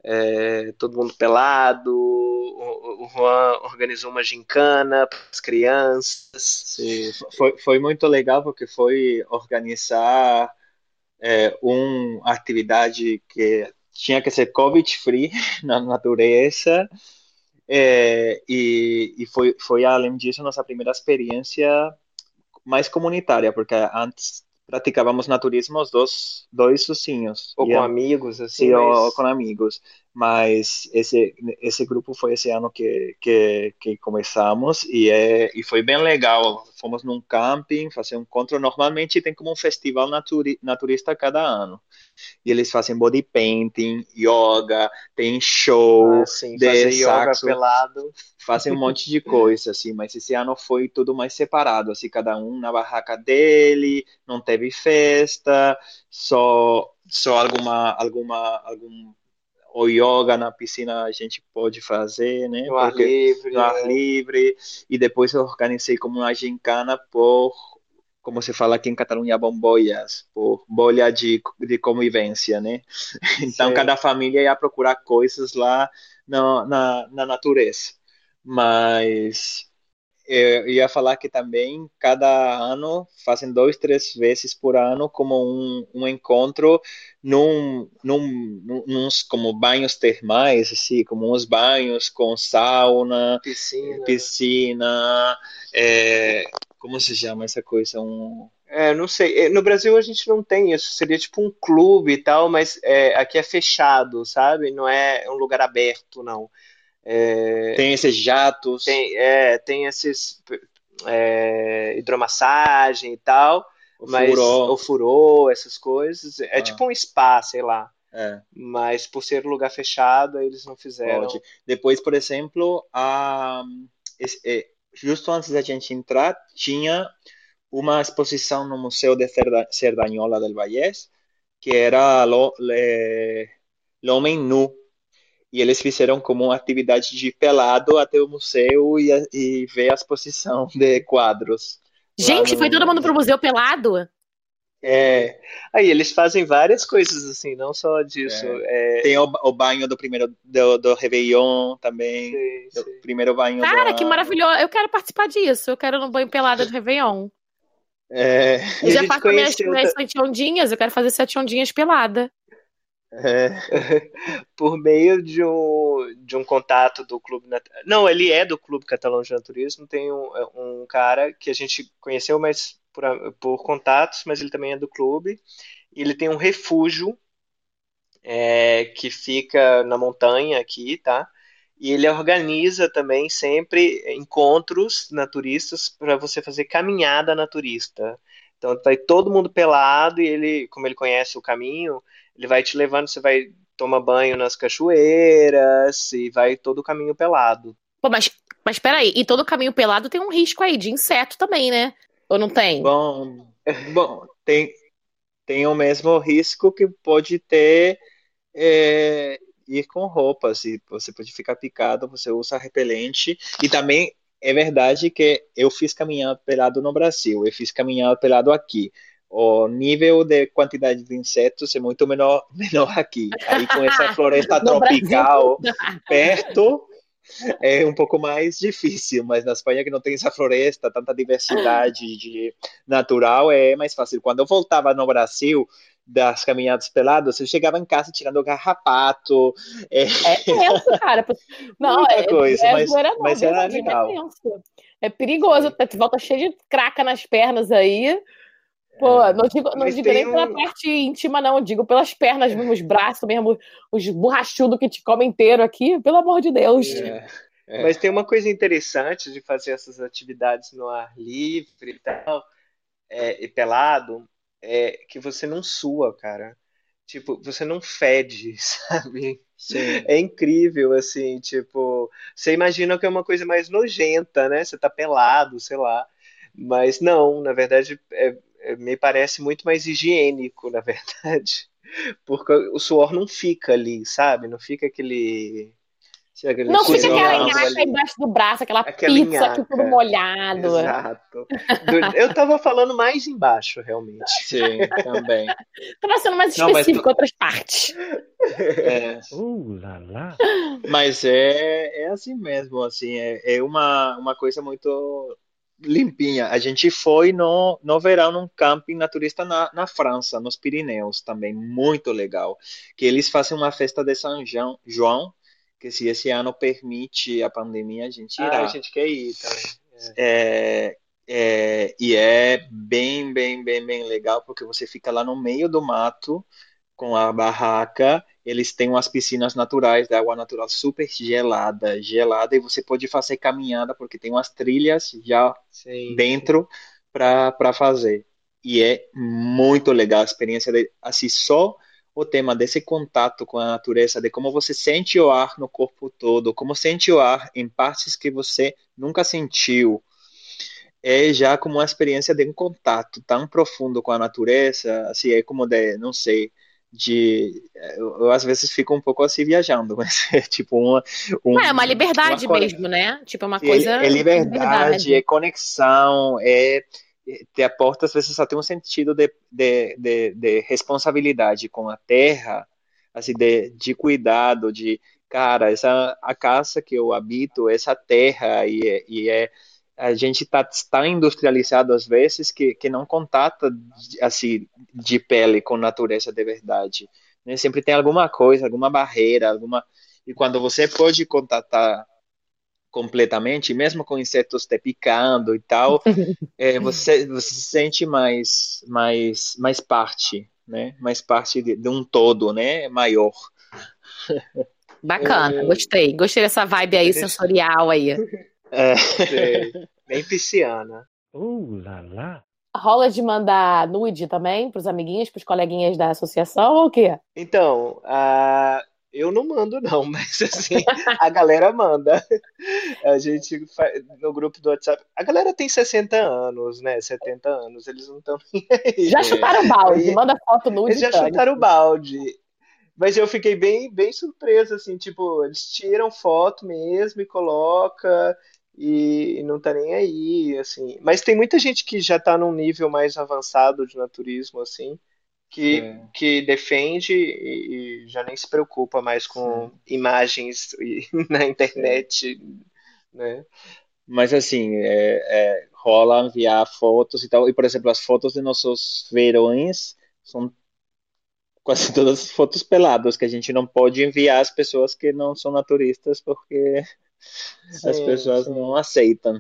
é, todo mundo pelado. O, Juan organizou uma gincana para as crianças. Sim, foi, foi muito legal porque foi organizar é, uma atividade que tinha que ser COVID-free na natureza. É, e, e foi, foi, além disso, nossa primeira experiência mais comunitária, porque antes praticávamos naturismo os dois, dois sozinhos. Ou com amigos, assim. Sim, mas... ou com amigos. Mas esse, esse grupo foi esse ano que, que, que começamos e, é, e foi bem legal. Fomos num camping, fazer um encontro. Normalmente tem como um festival naturi, naturista cada ano. E eles fazem body painting, yoga, tem show ah, sim, de saxo, yoga pelado. Fazem um monte de coisa, assim. Mas esse ano foi tudo mais separado, assim, cada um na barraca dele, não teve festa, só só alguma alguma algum o yoga na piscina a gente pode fazer, né? No ar livre. No ar é. livre. E depois eu organizei como uma gincana por, como se fala aqui em Catalunha, bomboias, por bolha de, de convivência, né? Então Sim. cada família ia procurar coisas lá na, na, na natureza. Mas eu ia falar que também cada ano fazem dois, três vezes por ano como um, um encontro num, num, nos como banhos termais, assim, como uns banhos com sauna, piscina, piscina é, como se chama essa coisa? Um... É, não sei. É, no Brasil a gente não tem isso. Seria tipo um clube e tal, mas é, aqui é fechado, sabe? Não é um lugar aberto, não. É, tem esses jatos. Tem, é, tem esses. é, hidromassagem e tal. O mas furô. o furô, essas coisas. É ah. tipo um spa, sei lá. É. Mas por ser um lugar fechado, eles não fizeram. Pode. Depois, por exemplo, a, é, justo antes da gente entrar, tinha uma exposição no Museu de Cerdanyola del Vallès, que era L'Homem Nu. E eles fizeram como uma atividade de pelado até o museu e, e ver a exposição de quadros. Gente, no... foi todo mundo pro museu pelado? É. Aí eles fazem várias coisas assim, não só disso. É. É... Tem o, o, banho do primeiro do, do Réveillon também. Sim, sim. primeiro banho. Cara, que maravilhoso. Eu quero participar disso. Eu quero no banho pelado do Réveillon. É. Eu já faço minhas, minhas sete ondinhas, eu quero fazer sete ondinhas pelada. É. Por meio de um, de um contato do clube. Não, ele é do Clube Catalão de Naturismo. Tem um, um cara que a gente conheceu, mas por, por contatos, mas ele também é do clube. Ele tem um refúgio é, que fica na montanha aqui, tá? E ele organiza também sempre encontros naturistas para você fazer caminhada naturista. Então vai todo mundo pelado e ele, como ele conhece o caminho, ele vai te levando, você vai tomar banho nas cachoeiras e vai todo o caminho pelado. Pô, mas, mas peraí, e todo caminho pelado tem um risco aí de inseto também, né? Ou não tem? Bom, bom tem, tem o mesmo risco que pode ter é, ir com roupas. E você pode ficar picado, você usa repelente. E também é verdade que eu fiz caminhada pelado no Brasil, eu fiz caminhada pelado aqui. O nível de quantidade de insetos é muito menor, menor aqui. Aí com essa floresta tropical perto, é um pouco mais difícil, mas na Espanha que não tem essa floresta, tanta diversidade de natural, é mais fácil. Quando eu voltava no Brasil, das caminhadas peladas, eu chegava em casa tirando garrapato. É, é tenso, cara. Não, Muita é, coisa, é, mas, não, mas era legal. É, é perigoso, tu volta cheio de craca nas pernas aí. Pô, é. não digo, não digo nem um... pela parte íntima, não. Digo pelas pernas mesmo, os braços mesmo, os borrachudos que te comem inteiro aqui, pelo amor de Deus. É, é. Mas tem uma coisa interessante de fazer essas atividades no ar livre e tal, é, e pelado, é que você não sua, cara. Tipo, você não fede, sabe? Sim. É incrível, assim, tipo, você imagina que é uma coisa mais nojenta, né? Você tá pelado, sei lá. Mas não, na verdade, é, é, me parece muito mais higiênico, na verdade, porque o suor não fica ali, sabe? Não fica aquele. aquele não fica aquela nhaca embaixo do braço, aquela, aquela pizza nhaca. tudo molhado. Exato. Eu tava falando mais embaixo, realmente. Sim, também. tava sendo mais específico não, outras partes. É. Uh, lá, lá. Mas é, é assim mesmo, assim, é, é uma, uma coisa muito limpinha. A gente foi no, no verão num camping naturista na, na França, nos Pirineus também, muito legal. Que eles fazem uma festa de São João, João que se esse ano permite a pandemia, a gente irá. Ah, a gente quer ir também. É. É, é, e é bem, bem, bem, bem legal, porque você fica lá no meio do mato, com a barraca, eles têm umas piscinas naturais de água natural super gelada, gelada, e você pode fazer caminhada, porque tem umas trilhas já sim, dentro para fazer. E é muito legal a experiência de, assim, só o tema desse contato com a natureza, de como você sente o ar no corpo todo, como sente o ar em partes que você nunca sentiu, é já como uma experiência de um contato tão profundo com a natureza, assim, é como de, não sei, de eu, eu, às vezes fico um pouco assim viajando, mas é tipo uma um, é uma liberdade uma, mesmo, né? Tipo é uma coisa é, é liberdade, liberdade, é conexão, é, é te aporta às vezes até um sentido de, de, de, de responsabilidade com a terra, assim de, de cuidado, de cara essa a casa que eu habito, essa terra e, e é a gente está tá industrializado às vezes que, que não contata assim de pele com natureza de verdade. Né? Sempre tem alguma coisa, alguma barreira, alguma e quando você pode contatar completamente, mesmo com insetos te picando e tal, é, você, você se sente mais mais mais parte, né? Mais parte de, de um todo, né? Maior. Bacana, é... gostei. Gostei dessa vibe aí sensorial aí. É. bem pisciana. Uh, lá, lá. Rola de mandar nude também pros amiguinhos, pros coleguinhas da associação ou o quê? Então, a eu não mando, não, mas assim, a galera manda. A gente no grupo do WhatsApp. A galera tem 60 anos, né? 70 anos, eles não estão Já chutaram o balde, manda foto nude. Eles já chutaram o balde. Mas eu fiquei bem, bem surpreso, assim, tipo, eles tiram foto mesmo e coloca e não tá nem aí, assim. Mas tem muita gente que já tá num nível mais avançado de naturismo, assim, que, é. que defende e, e, já nem se preocupa mais com Sim. imagens na internet, Sim. né? Mas assim, é, é, rola enviar fotos e tal. E, por exemplo, as fotos de nossos verões são quase todas fotos peladas, que a gente não pode enviar às pessoas que não são naturistas, porque sim, as pessoas sim. não aceitam.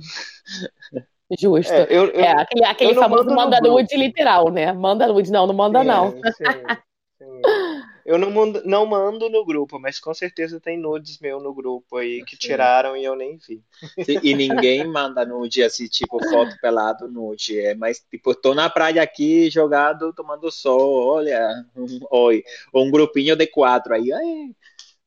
Justo. É, eu, eu, é aquele, aquele famoso manda nude literal, né? Manda nude, não, não manda sim, não. Sim, eu não mando, não mando no grupo, mas com certeza tem nudes meu no grupo aí que tiraram e eu nem vi. E ninguém manda nude assim, tipo foto pelado nude. É mais tipo, tô na praia aqui jogado tomando sol, olha, um, oi. Ou um grupinho de quatro aí, ai,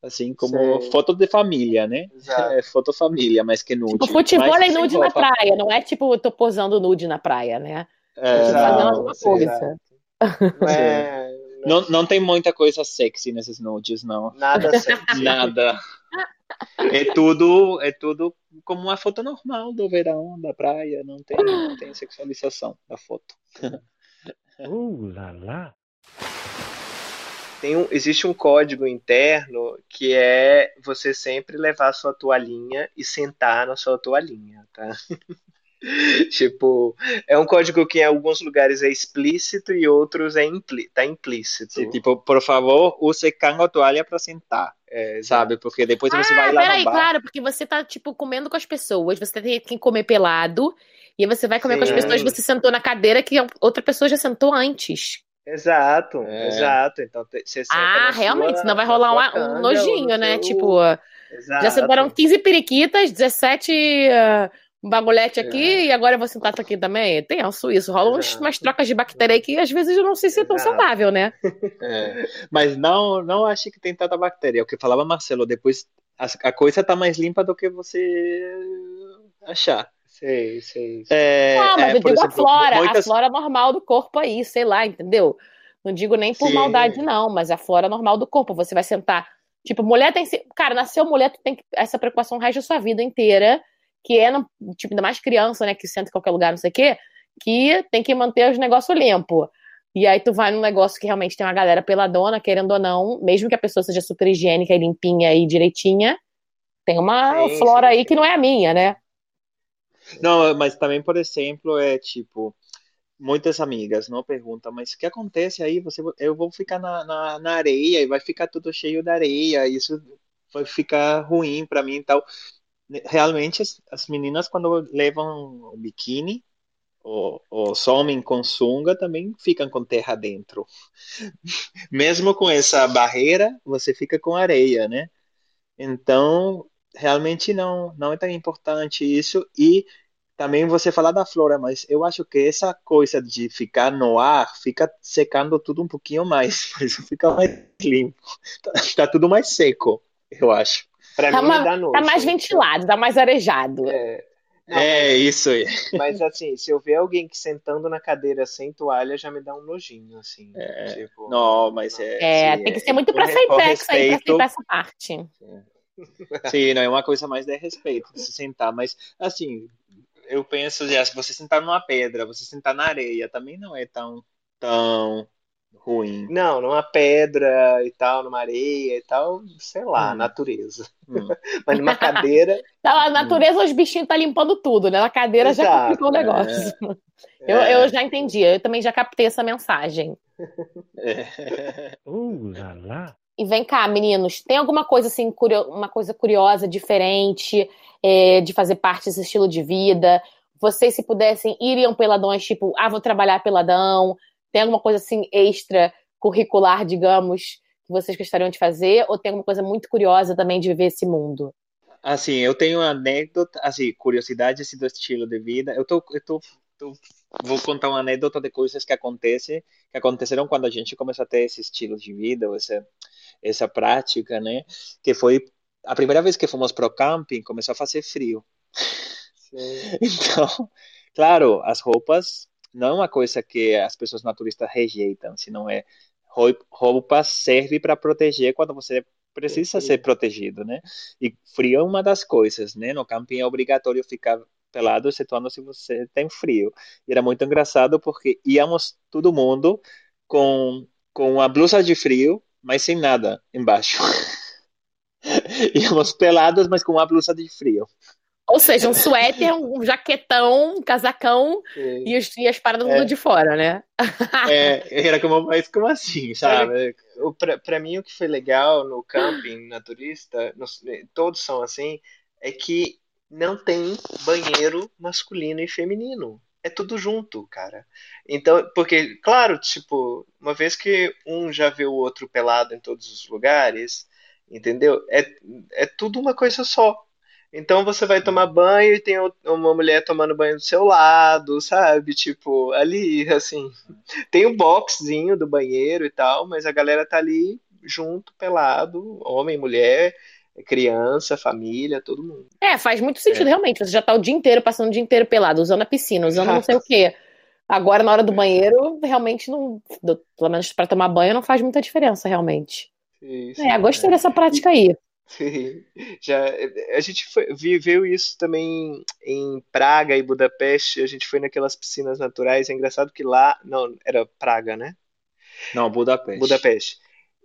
assim como Sei. foto de família, né? Exato. É foto família, mas que nude. Tipo, futebol mas, é nude na praia, não é tipo, tô posando nude na praia, né? É, fazendo alguma coisa. É, não, não tem muita coisa sexy nesses nudes, não. Nada sexy. Nada. É tudo, é tudo como uma foto normal do verão, da praia, não tem, não tem sexualização da foto. Uh, lá, lá tem um, existe um código interno que é você sempre levar a sua toalhinha e sentar na sua toalhinha, tá? tipo, é um código que em alguns lugares é explícito e outros é impli tá implícito. Sim, tipo, por favor, use canga toalha para sentar. É, sabe? Porque depois ah, você vai lá peraí, no bar. claro, porque você tá, tipo, comendo com as pessoas, você tem que comer pelado, e você vai comer Sim. com as pessoas, você sentou na cadeira que outra pessoa já sentou antes. Exato, é. exato. Então você Ah, realmente, senão vai rolar um, um nojinho, né? Tipo, exato. já sentaram 15 periquitas, 17 uh, bagulhete aqui é. e agora eu vou sentar aqui também. Tenso isso, rola uns, umas trocas de bactéria aí que às vezes eu não sei se é tão saudável, né? É. Mas não, não acho que tem tanta bactéria. É o que falava Marcelo, depois a, a coisa tá mais limpa do que você achar. Sei, sei. sei. É, não, mas é, eu digo exemplo, a flora, muitas... a flora normal do corpo aí, sei lá, entendeu? Não digo nem por Sim. maldade, não, mas a flora normal do corpo. Você vai sentar. Tipo, mulher tem. Cara, nasceu mulher, tu tem essa preocupação resto da sua vida inteira, que é, tipo, ainda mais criança, né, que senta em qualquer lugar, não sei o quê, que tem que manter os negócios limpos. E aí tu vai num negócio que realmente tem uma galera peladona, querendo ou não, mesmo que a pessoa seja super higiênica e limpinha e direitinha, tem uma sim, flora sim, aí que não é a minha, né? Não, mas também, por exemplo, é tipo, muitas amigas não perguntam, mas o que acontece aí? Você, eu vou ficar na, na, na areia e vai ficar tudo cheio de areia, isso vai ficar ruim para mim e tal. Realmente, as, as meninas, quando levam o biquíni, ou, ou somem com sunga, também ficam com terra dentro. Mesmo com essa barreira, você fica com areia, né? Então, realmente não, não é tão importante isso. E também você falar da flora, mas eu acho que essa coisa de ficar no ar fica secando tudo um pouquinho mais, isso fica mais limpo. Tá, tá tudo mais seco, eu acho. Pra tá, mim, uma, dá nojo, tá mais ventilado, tá mais arejado. É, não, é mas, isso aí. Mas assim, se eu ver alguém que sentando na cadeira sem toalha, já me dá um nojinho, assim. É, tipo, não, mas é. É, tem que ser muito é, pra aí pra aceitar essa parte. É. Sim, não é uma coisa mais de respeito, de se sentar, mas assim, eu penso já, se você sentar numa pedra, você sentar na areia, também não é tão, tão ruim. Não, numa pedra e tal, numa areia e tal, sei lá, hum. natureza. Hum. Mas numa cadeira. Na natureza, hum. os bichinhos tá limpando tudo, né? Na cadeira Exato, já complicou o negócio. É. Eu, eu já entendi, eu também já captei essa mensagem. É. Uh, lá, lá. E vem cá, meninos, tem alguma coisa assim, uma coisa curiosa, diferente, é, de fazer parte desse estilo de vida? Vocês, se pudessem, iriam peladões, tipo, ah, vou trabalhar peladão? Tem alguma coisa assim extra curricular, digamos, que vocês gostariam de fazer? Ou tem alguma coisa muito curiosa também de viver esse mundo? Assim, eu tenho uma anécdota, assim, curiosidade assim, do estilo de vida. Eu tô, eu tô, tô, vou contar uma anécdota de coisas que acontecem, que aconteceram quando a gente começou a ter esse estilo de vida, essa, essa prática, né? Que foi a primeira vez que fomos pro camping, começou a fazer frio. Sim. Então, claro, as roupas não é uma coisa que as pessoas naturistas rejeitam, senão é roupa serve para proteger quando você precisa ser protegido, né? E frio é uma das coisas, né? No camping é obrigatório ficar pelado, excetuando se você tem frio. E era muito engraçado porque íamos todo mundo com com a blusa de frio, mas sem nada embaixo. íamos pelados, mas com a blusa de frio. Ou seja, um suéter, um jaquetão, um casacão e, os, e, as paradas é. de fora, né? é, era como, mas como assim, sabe? Pra, pra mim, o que foi legal no camping naturista, no, todos são assim, é que não tem banheiro masculino e feminino. É tudo junto, cara. Então, porque, claro, tipo, uma vez que um já vê o outro pelado em todos os lugares, entendeu? É, é tudo uma coisa só. Então você vai tomar banho e tem uma mulher tomando banho do seu lado, sabe? Tipo, ali, assim. Tem um boxzinho do banheiro e tal, mas a galera tá ali junto, pelado, homem, mulher, criança, família, todo mundo. É, faz muito sentido, é. realmente. Você já tá o dia inteiro passando o dia inteiro pelado, usando a piscina, usando não sei o quê. Agora, na hora do banheiro, realmente não. Pelo menos para tomar banho, não faz muita diferença, realmente. Isso, é, gostei é. dessa prática aí. Sim, já a gente foi, viveu isso também em Praga e Budapeste. A gente foi naquelas piscinas naturais. É engraçado que lá, não, era Praga, né? Não, Budapeste. Budapeste.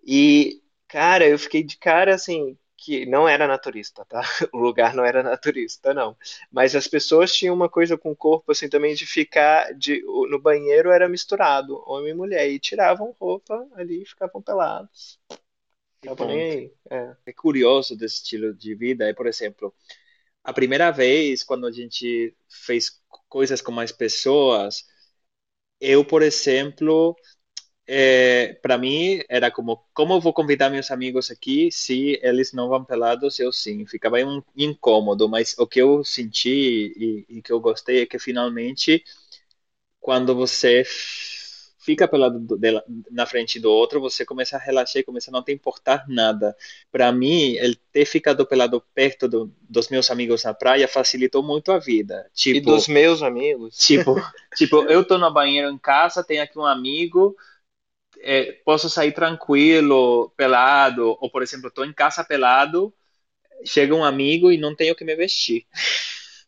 E cara, eu fiquei de cara assim que não era naturista, tá? O lugar não era naturista, não. Mas as pessoas tinham uma coisa com o corpo assim também de ficar de no banheiro era misturado, homem e mulher e tiravam roupa ali e ficavam pelados. É. é curioso desse estilo de vida é, por exemplo, a primeira vez quando a gente fez coisas com mais pessoas, eu, por exemplo, é, para mim era como como eu vou convidar meus amigos aqui se eles não vão pelados eu sim ficava um incômodo mas o que eu senti e, e que eu gostei é que finalmente quando você fica pelado dela, na frente do outro, você começa a relaxar e começa a não te importar nada. Para mim, ele ter ficado pelado perto do, dos meus amigos na praia facilitou muito a vida. Tipo, e dos meus amigos? Tipo, tipo, eu tô no banheiro em casa, tenho aqui um amigo, é, posso sair tranquilo, pelado, ou por exemplo, tô em casa pelado, chega um amigo e não tenho que me vestir.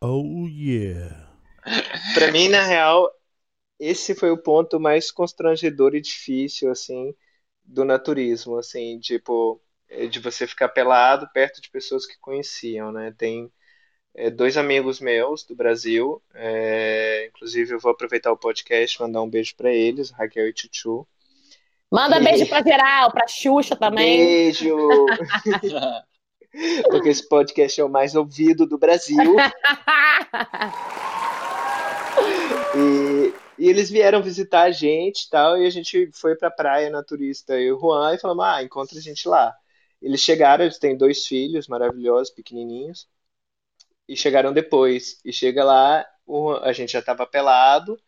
Oh yeah. Para mim, na real, esse foi o ponto mais constrangedor e difícil, assim, do naturismo, assim, tipo, é, de você ficar pelado perto de pessoas que conheciam, né? Tem é, dois amigos meus do Brasil, é, inclusive eu vou aproveitar o podcast mandar um beijo para eles, Raquel e Chuchu. Manda e... beijo pra geral, pra Xuxa também. Beijo! Porque esse podcast é o mais ouvido do Brasil. e e eles vieram visitar a gente e tal, e a gente foi pra praia naturista, eu e o Juan, e falamos, ah, encontra a gente lá. Eles chegaram, eles têm dois filhos maravilhosos, pequenininhos, e chegaram depois. E chega lá, a gente já tava pelado,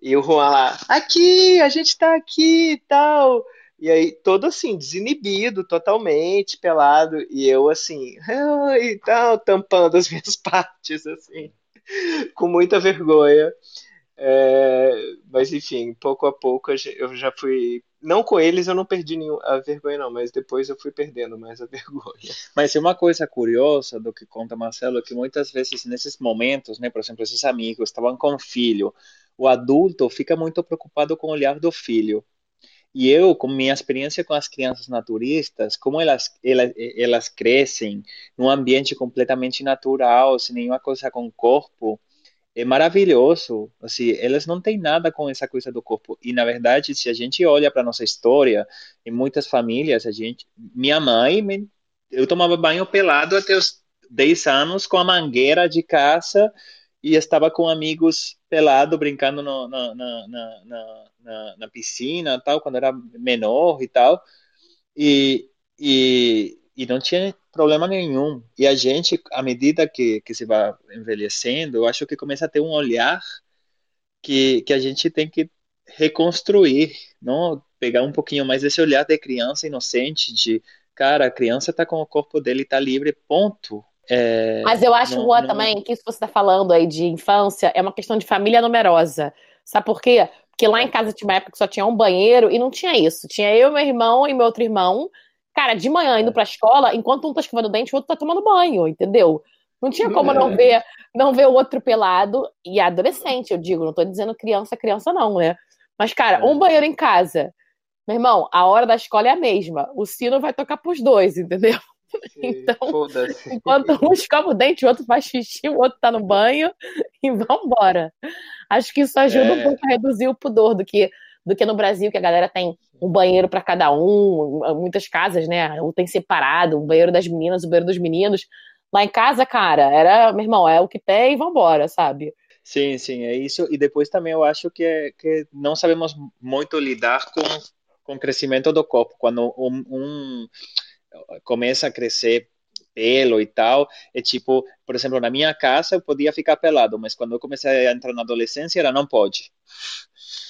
e o Juan lá, aqui, a gente tá aqui e tal. E aí, todo assim, desinibido, totalmente, pelado, e eu assim, e tal, tampando as minhas partes, assim, com muita vergonha. É, mas enfim, pouco a pouco eu já fui. Não com eles eu não perdi nenhum, a vergonha, não, mas depois eu fui perdendo mais a vergonha. Mas uma coisa curiosa do que conta Marcelo é que muitas vezes nesses momentos, né, por exemplo, esses amigos estavam com filho, o adulto fica muito preocupado com o olhar do filho. E eu, com minha experiência com as crianças naturistas, como elas, elas, elas crescem num ambiente completamente natural, sem nenhuma coisa com o corpo, é maravilhoso. Assim, elas não têm nada com essa coisa do corpo. E na verdade, se a gente olha para nossa história, em muitas famílias, a gente, minha mãe, eu tomava banho pelado até os 10 anos com a mangueira de caça e estava com amigos pelado brincando no, na, na, na, na, na piscina tal quando era menor e tal. E, e e não tinha problema nenhum. E a gente, à medida que, que se vai envelhecendo, eu acho que começa a ter um olhar que, que a gente tem que reconstruir, não pegar um pouquinho mais esse olhar de criança inocente, de cara, a criança está com o corpo dele, está livre, ponto. É, Mas eu acho, Juan, não... também, que isso que você está falando aí de infância é uma questão de família numerosa. Sabe por quê? Porque lá em casa tinha uma época que só tinha um banheiro e não tinha isso. Tinha eu, meu irmão e meu outro irmão. Cara, de manhã indo pra escola, enquanto um tá escovando o dente, o outro tá tomando banho, entendeu? Não tinha como não é. ver, não ver o outro pelado. E adolescente, eu digo, não tô dizendo criança, criança não, né? Mas, cara, um banheiro em casa. Meu irmão, a hora da escola é a mesma. O sino vai tocar pros dois, entendeu? Então, enquanto um escova o dente, o outro faz xixi, o outro tá no banho e vambora. Acho que isso ajuda é... um pouco a reduzir o pudor do que, do que no Brasil, que a galera tem um banheiro para cada um, muitas casas, né? Ou tem separado, um banheiro das meninas, o um banheiro dos meninos. Lá em casa, cara, era, meu irmão, é o que tem e vambora, sabe? Sim, sim, é isso. E depois também eu acho que, é, que não sabemos muito lidar com, com o crescimento do corpo. Quando um, um começa a crescer pelo e tal, é tipo, por exemplo, na minha casa eu podia ficar pelado, mas quando eu comecei a entrar na adolescência, ela não pode.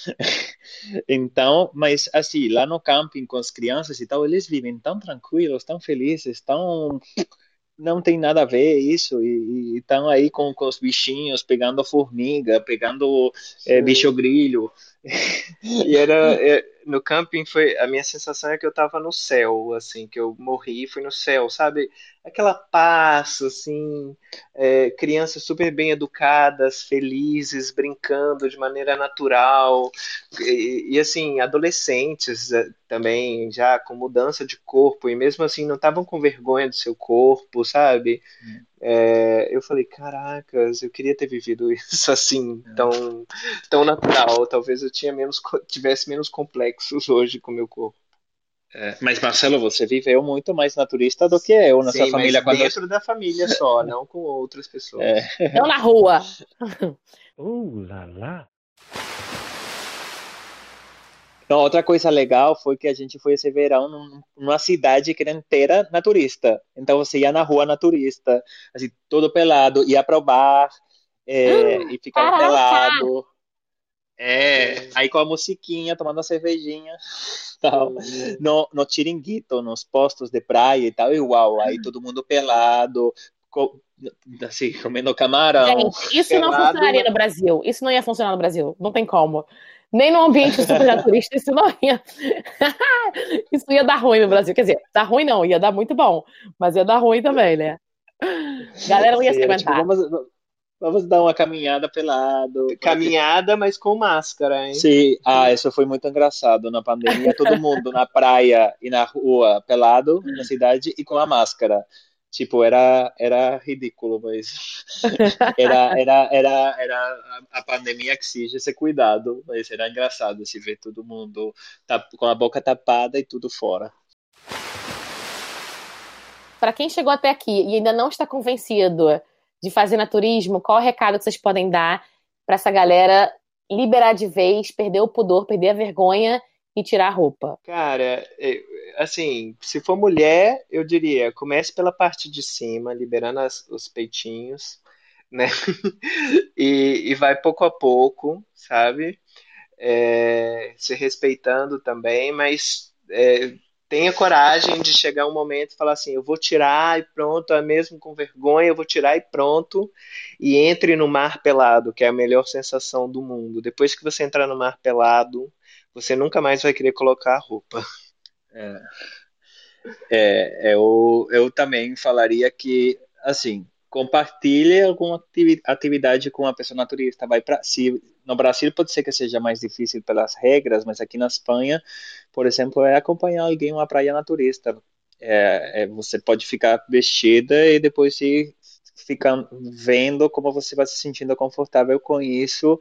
então, mas assim, lá no camping com as crianças e tal, eles vivem tão tranquilos, tão felizes, tão não tem nada a ver isso e estão aí com, com os bichinhos pegando formiga, pegando é, bicho grilho. E era é, no camping foi a minha sensação é que eu tava no céu, assim, que eu morri e fui no céu, sabe? Aquela paz, assim, é, crianças super bem educadas, felizes, brincando de maneira natural, e, e assim, adolescentes é, também já com mudança de corpo, e mesmo assim não estavam com vergonha do seu corpo, sabe? Hum. É, eu falei, caracas, eu queria ter vivido isso assim, é. tão, tão natural. Talvez eu tinha menos, tivesse menos complexos hoje com o meu corpo. É, mas Marcelo, você viveu muito mais naturista do que eu na Sim, sua família. Quando... dentro da família só, não com outras pessoas. É. Não na rua. uh, lá, lá. Então, outra coisa legal foi que a gente foi esse verão numa cidade que era inteira naturista. Então, você ia na rua naturista, assim, todo pelado, ia pro bar é, hum, e ficava caraca. pelado. É, aí com a musiquinha, tomando a cervejinha, tal, no, no chiringuito, nos postos de praia e tal, igual, aí todo mundo pelado, co, assim, comendo camarão. Gente, isso pelado, não funcionaria no Brasil, isso não ia funcionar no Brasil, não tem como. Nem no ambiente super naturista isso não ia. isso ia dar ruim no Brasil. Quer dizer, dar ruim não, ia dar muito bom. Mas ia dar ruim também, né? Galera não ia se aguentar. Tipo, vamos, vamos dar uma caminhada pelado. Caminhada, mas com máscara, hein? Sim, ah, isso foi muito engraçado. Na pandemia, todo mundo na praia e na rua pelado, na cidade, e com a máscara. Tipo, era, era ridículo, mas era, era, era, era a pandemia exige esse cuidado, mas era engraçado se ver todo mundo com a boca tapada e tudo fora. Para quem chegou até aqui e ainda não está convencido de fazer naturismo, qual é o recado que vocês podem dar para essa galera liberar de vez, perder o pudor, perder a vergonha e tirar a roupa? Cara, assim, se for mulher, eu diria, comece pela parte de cima, liberando as, os peitinhos, né? e, e vai pouco a pouco, sabe? É, se respeitando também, mas é, tenha coragem de chegar um momento e falar assim, eu vou tirar e pronto, é mesmo com vergonha, eu vou tirar e pronto, e entre no mar pelado, que é a melhor sensação do mundo. Depois que você entrar no mar pelado, você nunca mais vai querer colocar a roupa. É, é, eu, eu também falaria que, assim, compartilhe alguma atividade com a pessoa naturista. Vai para se no Brasil pode ser que seja mais difícil pelas regras, mas aqui na Espanha, por exemplo, é acompanhar alguém uma praia naturista. É, é, você pode ficar vestida e depois ir ficar vendo como você vai se sentindo confortável com isso.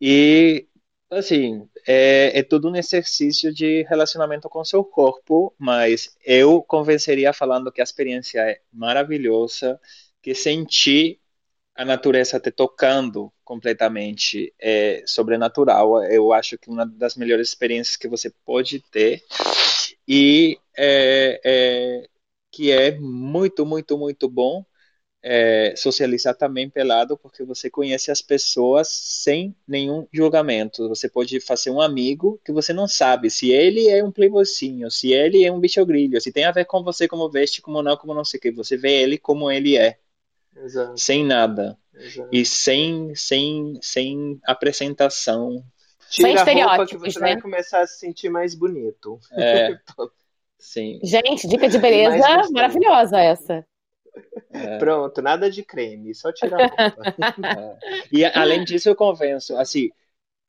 E assim, é, é tudo um exercício de relacionamento com seu corpo, mas eu convenceria falando que a experiência é maravilhosa, que sentir a natureza te tocando completamente é sobrenatural. Eu acho que uma das melhores experiências que você pode ter. E é, é, que é muito, muito, muito bom é, socializar também pelado, porque você conhece as pessoas sem nenhum julgamento. Você pode fazer um amigo que você não sabe se ele é um playboyzinho, se ele é um bicho grilho, se tem a ver com você como veste, como não, como não sei o que. Você vê ele como ele é. Exato. Sem nada. Exato. E sem, sem, sem apresentação. Tira Sem a roupa que você né? vai começar a se sentir mais bonito. É, sim. Gente, dica de beleza maravilhosa essa. É. Pronto, nada de creme, só tirar a roupa. É. E além disso, eu convenço, assim,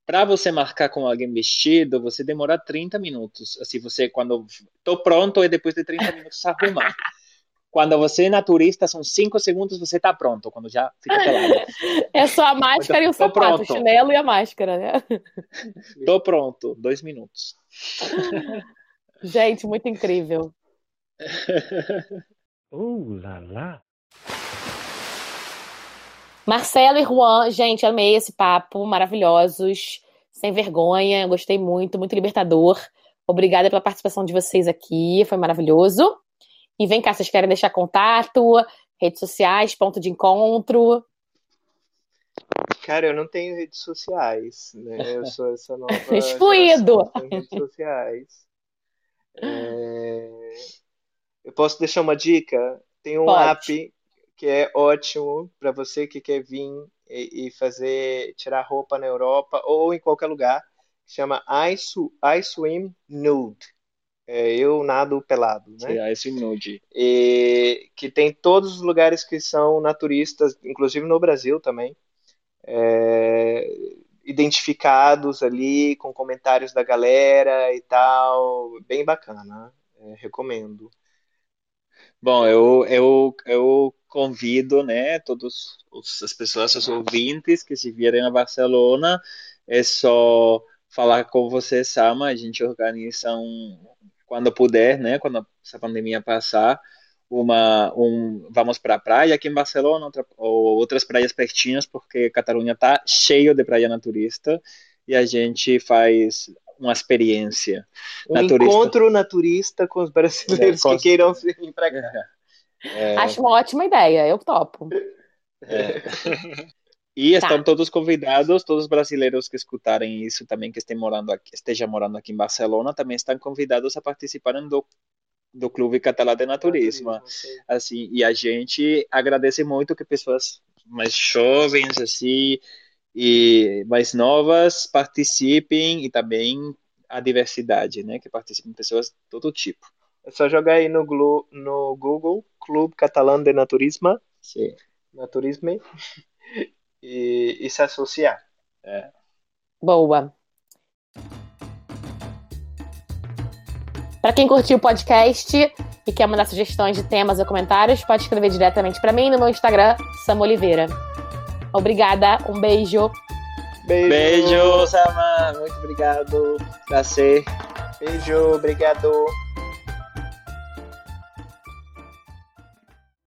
para você marcar com alguém vestido, você demora 30 minutos. Assim, você, quando tô pronto, é depois de 30 minutos arrumar. Quando você é naturista, são 5 segundos, você tá pronto, quando já fica pelado. É só a máscara e o sapato, pronto. o chinelo e a máscara, né? Tô pronto, dois minutos. Gente, muito incrível. Ooh la la. Marcelo e Juan, gente, amei esse papo, maravilhosos, sem vergonha, gostei muito, muito libertador. Obrigada pela participação de vocês aqui, foi maravilhoso. E vem cá, vocês querem deixar contato, redes sociais, ponto de encontro? Cara, eu não tenho redes sociais, né? Eu sou essa nova Excluído. redes sociais. É, Eu posso deixar uma dica? Tem um Pode. app que é ótimo para você que quer vir e, e fazer tirar roupa na Europa ou em qualquer lugar, que chama iSw- iSwim Nude. É, eu nado pelado, né? Tirar esse nude. e que tem todos os lugares que são naturistas, inclusive no Brasil também, é, identificados ali com comentários da galera e tal, bem bacana, é, recomendo. Bom, eu, eu, eu convido, né, todas as pessoas, os ouvintes que se vierem a Barcelona, é só falar com você, Sama, a gente organiza um, quando puder, né, quando essa pandemia passar, uma, um, vamos para a praia aqui em Barcelona, outra, ou outras praias pertinhas, porque Catalunha tá cheio de praia naturista, e a gente faz uma experiência Um naturista. encontro naturista com os brasileiros É, com que queiram vir para cá. É, Acho uma ótima ideia, eu topo. É. E Tá. estão todos convidados, todos os brasileiros que escutarem isso também, que estejam morando aqui, estejam morando aqui em Barcelona, também estão convidados a participarem do, do Clube Catalã de Naturismo. sim. Assim, e a gente agradece muito que pessoas mais jovens, assim, e mais novas participem e também a diversidade, né? Que participem pessoas de todo tipo. É só jogar aí no, Glu- no Google Clube Catalão de Naturismo, Sim. Naturisme, e, e se associar. Boa. Para quem curtiu o podcast e quer mandar sugestões de temas ou comentários, pode escrever diretamente para mim no meu Instagram, Sam Oliveira. Obrigada, um beijo. Beijo. Beijo, Sama. Muito obrigado. Prazer. Beijo, obrigado.